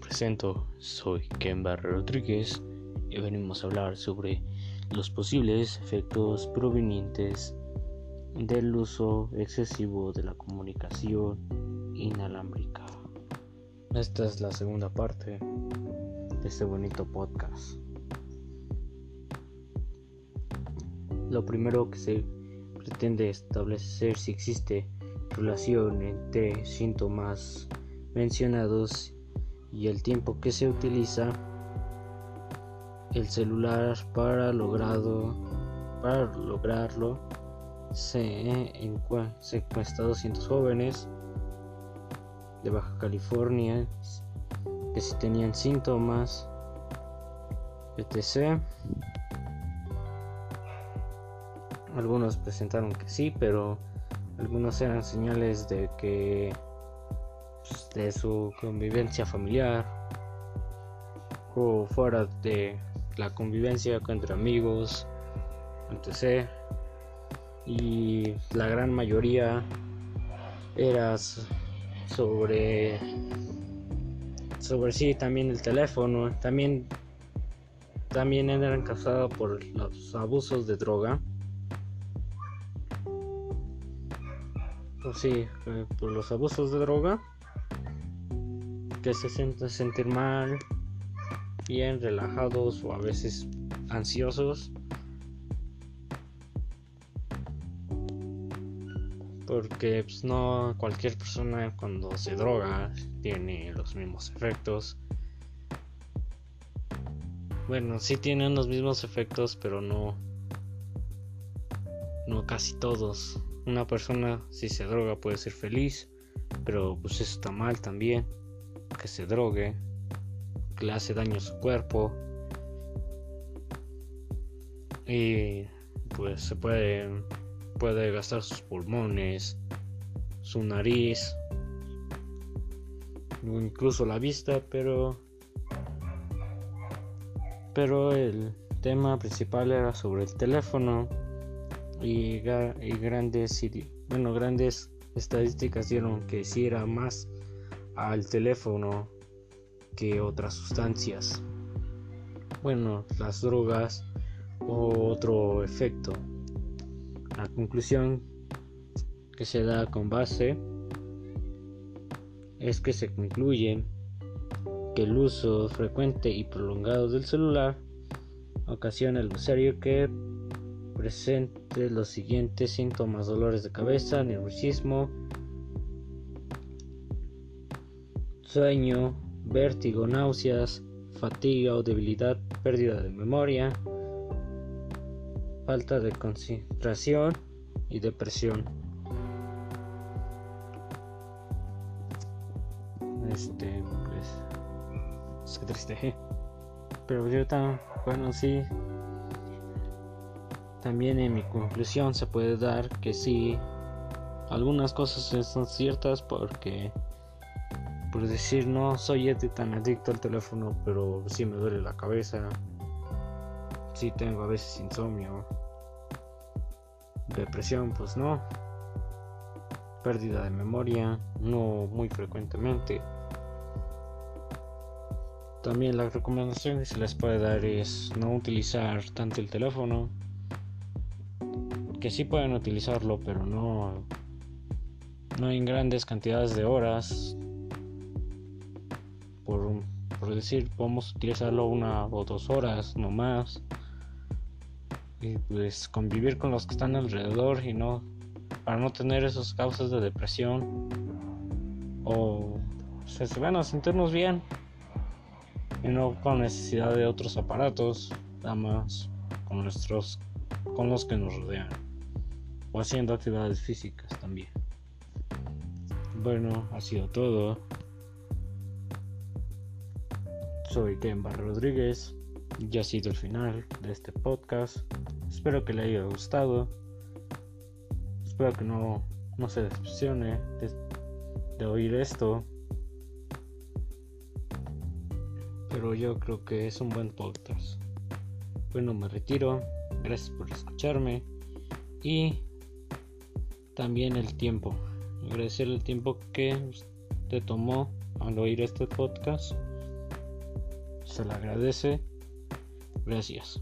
presento, soy Kemba Rodríguez y venimos a hablar sobre los posibles efectos provenientes del uso excesivo de la comunicación inalámbrica. Esta es la segunda parte de este bonito podcast. Lo primero que se pretende establecer si existe relación entre síntomas mencionados y el tiempo que se utiliza el celular para logrado para lograrlo se encuesta 200 jóvenes de Baja California que si tenían síntomas etc. Algunos presentaron que sí pero algunos eran señales de que pues, de su convivencia familiar o fuera de la convivencia entre amigos, etc. Y la gran mayoría era sobre sobre sí también el teléfono, también también eran causados por los abusos de droga. Pues sí, eh, por los abusos de droga que se sienten sentir mal, bien relajados o a veces ansiosos. Porque pues, no cualquier persona cuando se droga tiene los mismos efectos. Bueno, sí tienen los mismos efectos, pero no no casi todos. Una persona si se droga puede ser feliz, pero pues eso está mal también que se drogue, que le hace daño a su cuerpo. Y pues se puede puede gastar sus pulmones, su nariz, incluso la vista, pero pero el tema principal era sobre el teléfono y, y grandes bueno grandes estadísticas dieron que si era más al teléfono que otras sustancias. Bueno, las drogas o otro efecto. La conclusión que se da con base es que se concluye que el uso frecuente y prolongado del celular ocasiona el usuario que presente los siguientes síntomas dolores de cabeza, nerviosismo, sueño, vértigo, náuseas, fatiga o debilidad, pérdida de memoria, falta de concentración y depresión. Este, pues, es que triste. Pero yo tan, bueno, sí. También en mi conclusión se puede dar que sí, algunas cosas son ciertas porque por decir no soy tan adicto al teléfono, pero sí me duele la cabeza. Sí tengo a veces insomnio. Depresión, pues no. Pérdida de memoria, no muy frecuentemente. También la recomendación que se les puede dar es no utilizar tanto el teléfono. Que sí pueden utilizarlo, pero no, no en grandes cantidades de horas por, decir, podemos utilizarlo una o dos horas, no más. Y pues convivir con los que están alrededor y no, para no tener esas causas de depresión. O se, van a sentirnos bien y no con necesidad de otros aparatos, nada más con nuestros, con los que nos rodean. O haciendo actividades físicas también. Bueno, ha sido todo. Soy Ken Rodríguez. Ya ha sido el final de este podcast. Espero que le haya gustado. Espero que no, no se decepcione de, de oír esto. Pero yo creo que es un buen podcast. Bueno, me retiro. Gracias por escucharme. Y también el tiempo. Agradecer el tiempo que te tomó al oír este podcast se le agradece. Gracias.